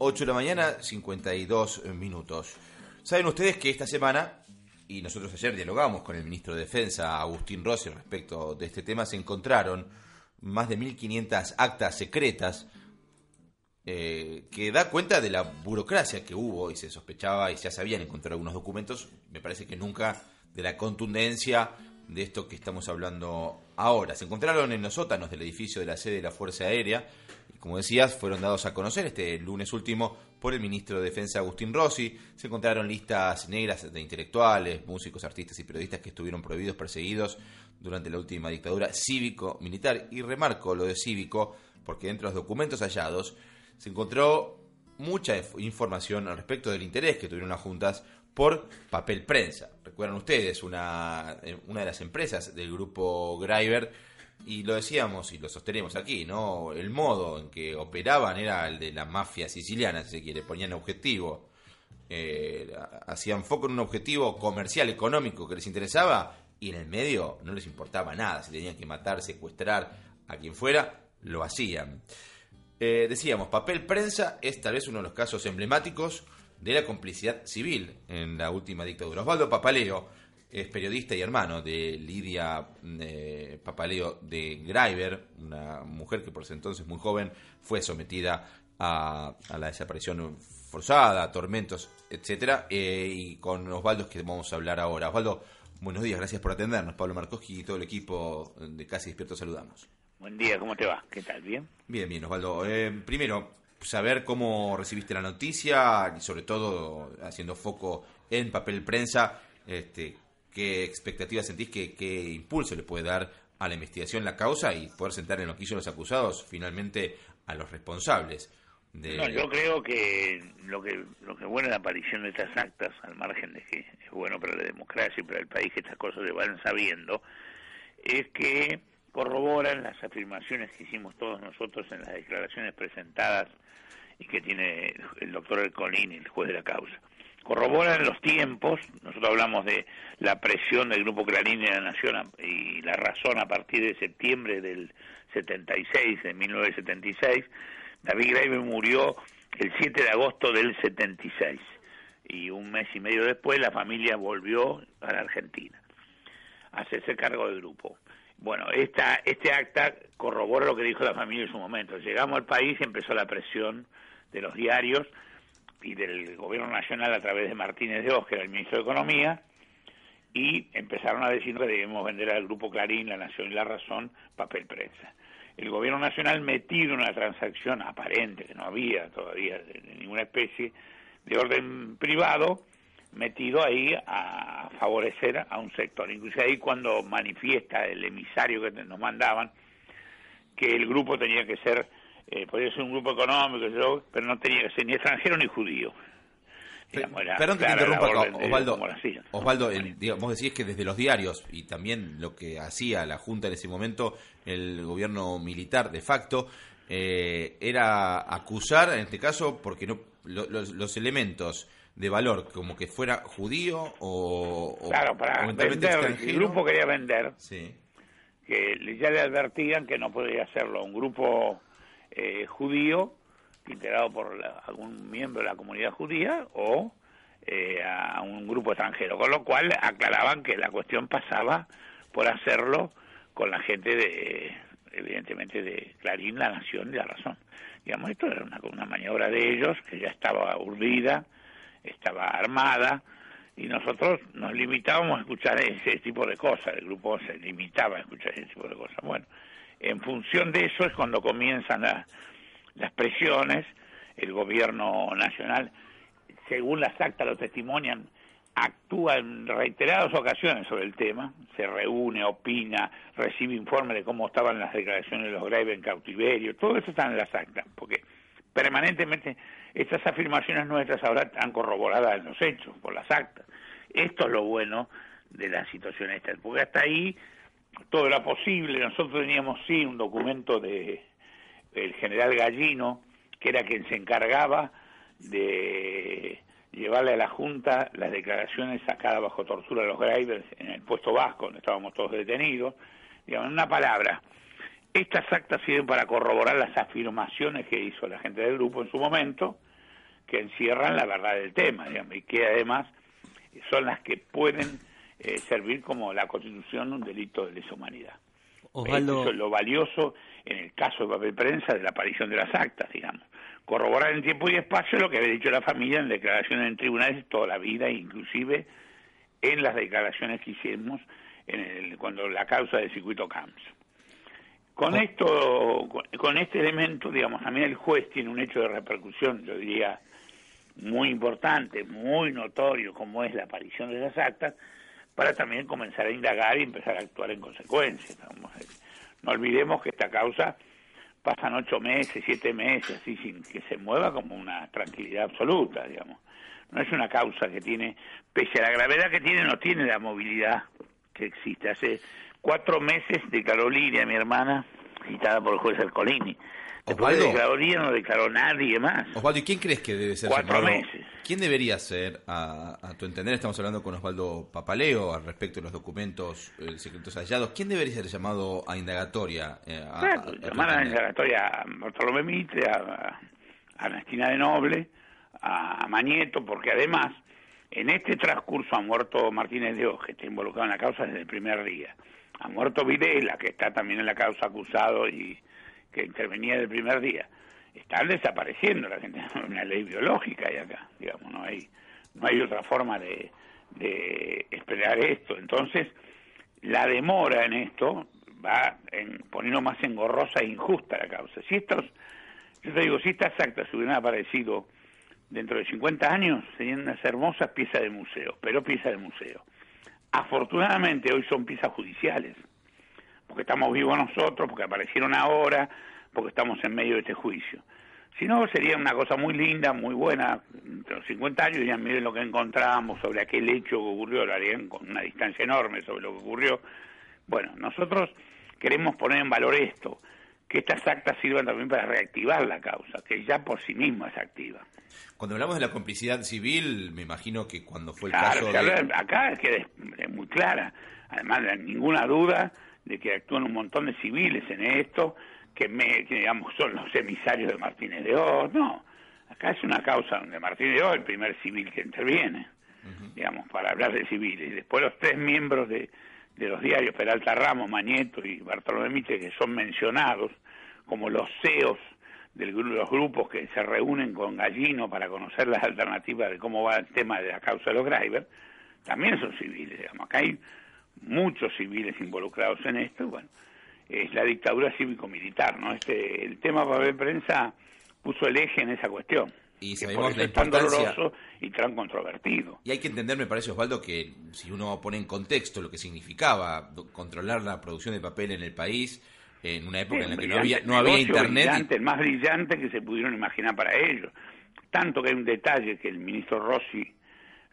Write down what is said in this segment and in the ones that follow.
8 de la mañana, 52 minutos. Saben ustedes que esta semana, y nosotros ayer dialogamos con el ministro de Defensa, Agustín Rossi, respecto de este tema, se encontraron más de 1.500 actas secretas eh, que da cuenta de la burocracia que hubo y se sospechaba y ya se habían encontrado algunos documentos, me parece que nunca de la contundencia de esto que estamos hablando ahora. Se encontraron en los sótanos del edificio de la sede de la Fuerza Aérea como decías, fueron dados a conocer este lunes último por el ministro de Defensa Agustín Rossi. Se encontraron listas negras de intelectuales, músicos, artistas y periodistas que estuvieron prohibidos, perseguidos durante la última dictadura cívico-militar. Y remarco lo de cívico porque entre los documentos hallados se encontró mucha información al respecto del interés que tuvieron las juntas por papel prensa. Recuerdan ustedes, una, eh, una de las empresas del grupo Greiber y lo decíamos y lo sostenemos aquí, ¿no? El modo en que operaban era el de la mafia siciliana, si se quiere, ponían objetivo, eh, hacían foco en un objetivo comercial, económico que les interesaba y en el medio no les importaba nada, si tenían que matar, secuestrar a quien fuera, lo hacían. Eh, decíamos, papel prensa es tal vez uno de los casos emblemáticos de la complicidad civil en la última dictadura. Osvaldo Papaleo, es periodista y hermano de Lidia eh, Papaleo de Greiber, una mujer que por ese entonces muy joven fue sometida a, la desaparición forzada, a tormentos, etcétera, eh, y con Osvaldo es que vamos a hablar ahora. Osvaldo, buenos días, gracias por atendernos. Pablo Marcoski y todo el equipo de Casi Despierto saludamos. Buen día, ¿cómo te va? ¿Qué tal? ¿Bien? Bien, bien, Osvaldo. Eh, primero, saber cómo recibiste la noticia y sobre todo haciendo foco en papel prensa, este, qué expectativas sentís, que, qué impulso le puede dar a la investigación la causa y poder sentar en los quiso los acusados finalmente a los responsables. No, yo creo que lo que lo que bueno la aparición de estas actas, al margen de que es bueno para la democracia y para el país que estas cosas se van sabiendo, es que corroboran las afirmaciones que hicimos todos nosotros en las declaraciones presentadas y que tiene el doctor Ercolini, el juez de la causa corroboran los tiempos, nosotros hablamos de la presión del Grupo Clarín y la Nación y la razón a partir de septiembre del 76, de 1976, David Graeber murió el 7 de agosto del 76 y un mes y medio después la familia volvió a la Argentina a hacerse cargo del grupo. Bueno, esta, este acta corrobora lo que dijo la familia en su momento. Llegamos al país y empezó la presión de los diarios y del gobierno nacional a través de Martínez de Oz, el ministro de Economía, y empezaron a decir que debemos vender al Grupo Clarín, La Nación y La Razón, papel prensa. El gobierno nacional metido en una transacción aparente, que no había todavía de, ninguna especie, de orden privado, metido ahí a favorecer a un sector. Incluso ahí cuando manifiesta el emisario que nos mandaban que el grupo tenía que ser eh, podía ser un grupo económico, pero no tenía que ser ni extranjero ni judío. perdón que te interrumpa, Osvaldo. Osvaldo, vos decís que desde los diarios y también lo que hacía la Junta en ese momento, el gobierno militar de facto, eh, era acusar, en este caso, porque no los, elementos de valor, como que fuera judío o, claro, para vender, el grupo quería vender, sí. que ya le advertían que no podía hacerlo un grupo eh, judío integrado por algún miembro de la comunidad judía o eh, a un grupo extranjero, con lo cual aclaraban que la cuestión pasaba por hacerlo con la gente de, evidentemente, de Clarín, La Nación y La Razón. Digamos, esto era una, una maniobra de ellos que ya estaba urdida, estaba armada, y nosotros nos limitábamos a escuchar ese tipo de cosas, el grupo se limitaba a escuchar ese tipo de cosas. Bueno, en función de eso es cuando comienzan las presiones, el gobierno nacional, según las actas lo testimonian, actúa en reiteradas ocasiones sobre el tema, se reúne, opina, recibe informes de cómo estaban las declaraciones de los Graves en cautiverio, todo eso está en las actas, porque permanentemente estas afirmaciones nuestras ahora están corroboradas en los hechos, por las actas. Esto es lo bueno de la situación esta, porque hasta ahí todo era posible, nosotros teníamos sí un documento de el general Gallino, que era quien se encargaba de llevarle a la Junta las declaraciones sacadas bajo tortura de los Gravers en el puesto vasco, donde estábamos todos detenidos. Digamos, en una palabra, estas actas sirven para corroborar las afirmaciones que hizo la gente del grupo en su momento, que encierran la verdad del tema, digamos, y que además son las que pueden eh, servir como la constitución de un delito de lesa humanidad. Eso es lo valioso en el caso de papel prensa de la aparición de las actas, digamos corroborar en tiempo y espacio lo que había dicho la familia en declaraciones en tribunales toda la vida, inclusive en las declaraciones que hicimos en el, cuando la causa del circuito Camps. Con oh. esto, con, este elemento, digamos, también el juez tiene un hecho de repercusión, yo diría, muy importante, muy notorio, como es la aparición de esas actas, para también comenzar a indagar y empezar a actuar en consecuencia. No olvidemos que esta causa pasan ocho meses, siete meses, así sin que se mueva como una tranquilidad absoluta, digamos. No es una causa que tiene, pese a la gravedad que tiene, no tiene la movilidad que existe. Hace cuatro meses declaró Lidia, mi hermana, citada por el juez Ercolini, Osvaldo. declaró no declaró nadie más. Osvaldo, ¿y quién crees que debe ser Cuatro meses. ¿Quién debería ser, a, tu entender, estamos hablando con Osvaldo Papaleo al respecto de los documentos eh, secretos hallados, ¿quién debería ser llamado a indagatoria? Eh, a, llamar a, indagatoria a Bartolomé Mitre, a, Anastina de Noble, a Mañeto, porque además en este transcurso ha muerto Martínez de que está involucrado en la causa desde el primer día. Ha muerto Videla, que está también en la causa acusado y que intervenía desde el primer día. Están desapareciendo la gente una ley biológica y acá digamos no hay no hay otra forma de, de esperar esto. Entonces la demora en esto va en, poniendo más engorrosa e injusta la causa. Si estos yo te digo si estas actas hubieran aparecido dentro de 50 años serían unas hermosas piezas de museo pero piezas de museo afortunadamente hoy son piezas judiciales porque estamos vivos nosotros porque aparecieron ahora porque estamos en medio de este juicio. Si no, sería una cosa muy linda, muy buena. Entre los 50 años ya miren lo que encontramos sobre aquel hecho que ocurrió, lo harían con una distancia enorme sobre lo que ocurrió. Bueno, nosotros queremos poner en valor esto, que estas actas sirvan también para reactivar la causa, que ya por sí misma es activa. Cuando hablamos de la complicidad civil, me imagino que cuando fue el caso de... Acá es que es muy clara, además de ninguna duda de que actúan un montón de civiles en esto, que, me, digamos son los emisarios de Martínez de Oz, no. Acá es una causa donde Martínez de Oz el primer civil que interviene, digamos, para hablar de civiles. Y después los tres miembros de, de los diarios Peralta Ramos, Mañeto y Bartolomé Mitre, que son mencionados como los CEOs de los grupos que se reúnen con Gallino para conocer las alternativas de cómo va el tema de la causa de los Greiber, también son civiles, digamos. Acá hay muchos civiles involucrados en esto, bueno, es la dictadura cívico-militar, ¿no? Este, el tema papel prensa puso el eje en esa cuestión. Y sabemos la importancia... tan y tan controvertido. Y hay que entender, me parece, Osvaldo, que si uno pone en contexto lo que significaba controlar la producción de papel en el país, en una época en la que no había, no había internet... El más brillante que se pudieron imaginar para ellos. Tanto que hay un detalle que el ministro Rossi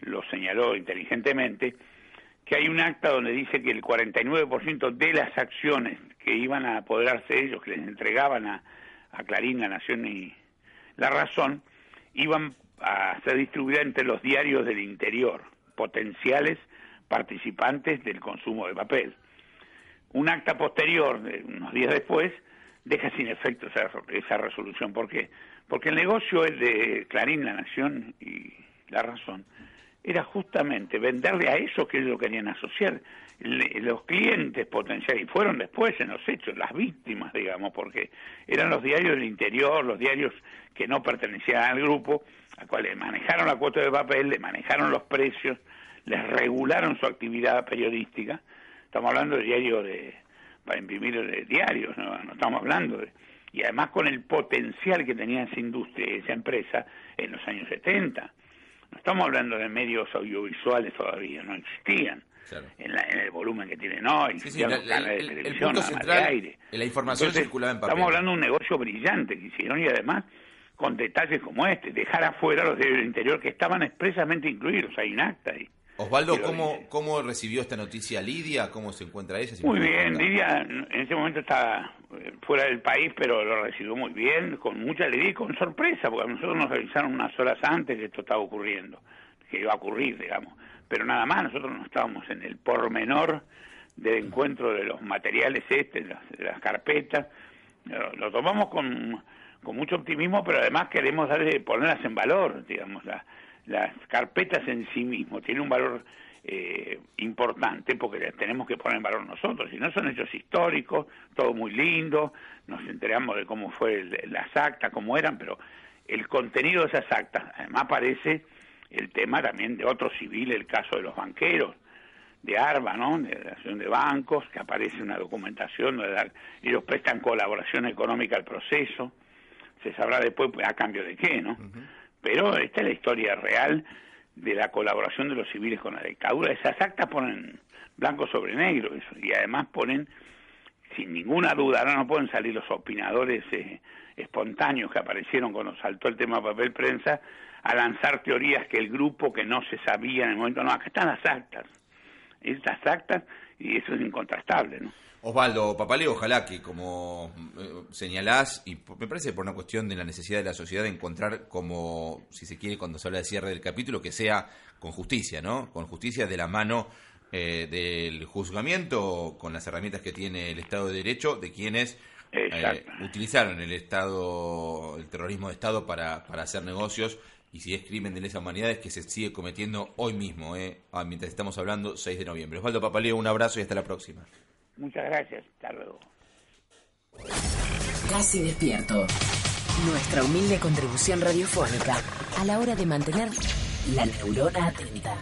lo señaló inteligentemente, que hay un acta donde dice que el 49% de las acciones que iban a apoderarse ellos, que les entregaban a, a Clarín, La Nación y La Razón, iban a ser distribuidas entre los diarios del interior, potenciales participantes del consumo de papel. Un acta posterior, unos días después, deja sin efecto esa, esa resolución. ¿Por qué? Porque el negocio es de Clarín, La Nación y La Razón era justamente venderle a eso que ellos querían asociar. los clientes potenciales, y fueron después en los hechos, las víctimas, digamos, porque eran los diarios del interior, los diarios que no pertenecían al grupo, a cuales manejaron la cuota de papel, le manejaron los precios, les regularon su actividad periodística. Estamos hablando de diarios de, para imprimir de diarios, ¿no? no estamos hablando de... Y además con el potencial que tenía esa industria, esa empresa, en los años 70 No estamos hablando de medios audiovisuales todavía, no existían. En, el volumen que tienen hoy, sí, la, canales de televisión, el de aire. La información circulaba en papel. Estamos hablando de un negocio brillante que hicieron y además con detalles como este, dejar afuera los del interior que estaban expresamente incluidos, hay un acta ahí. Osvaldo, ¿cómo, ¿cómo recibió esta noticia Lidia? ¿Cómo se encuentra ella? muy bien, Lidia en este momento está eh, fuera del país, pero lo recibió muy bien, con mucha alegría y con sorpresa, porque a nosotros nos avisaron unas horas antes que esto estaba ocurriendo, que iba a ocurrir, digamos. Pero nada más, nosotros no estábamos en el pormenor del encuentro de los materiales este, de las, carpetas. Lo, tomamos con, con mucho optimismo, pero además queremos darle, ponerlas en valor, digamos, la, las carpetas en sí mismo tienen un valor eh, importante porque las tenemos que poner en valor nosotros, si no son hechos históricos, todo muy lindo, nos enteramos de cómo fue las actas, cómo eran, pero el contenido de esas actas, además aparece el tema también de otro civil, el caso de los banqueros, de ARBA, ¿no? de la Asociación de Bancos, que aparece una documentación donde ellos prestan colaboración económica al proceso, se sabrá después pues, a cambio de qué, ¿no? Pero esta es la historia real de la colaboración de los civiles con la dictadura. Esas actas ponen blanco sobre negro eso, y además ponen, sin ninguna duda, ahora no pueden salir los opinadores eh, espontáneos que aparecieron cuando saltó el tema papel prensa a lanzar teorías que el grupo que no se sabía en el momento, no, acá están las actas, estas actas, y eso es incontrastable, ¿no? Osvaldo Papaleo, ojalá que como eh, señalás, y me parece por una cuestión de la necesidad de la sociedad de encontrar como, si se quiere, cuando se habla de cierre del capítulo, que sea con justicia, ¿no? Con justicia de la mano eh, del juzgamiento, con las herramientas que tiene el Estado de Derecho, de quienes eh, utilizaron el Estado, el terrorismo de Estado para, para hacer negocios y si es crimen de lesa humanidad es que se sigue cometiendo hoy mismo, eh, ah, mientras estamos hablando 6 de noviembre. Osvaldo Papaleo, un abrazo y hasta la próxima. Muchas gracias. Hasta luego. Casi despierto. Nuestra humilde contribución radiofónica a la hora de mantener la neurona atenta.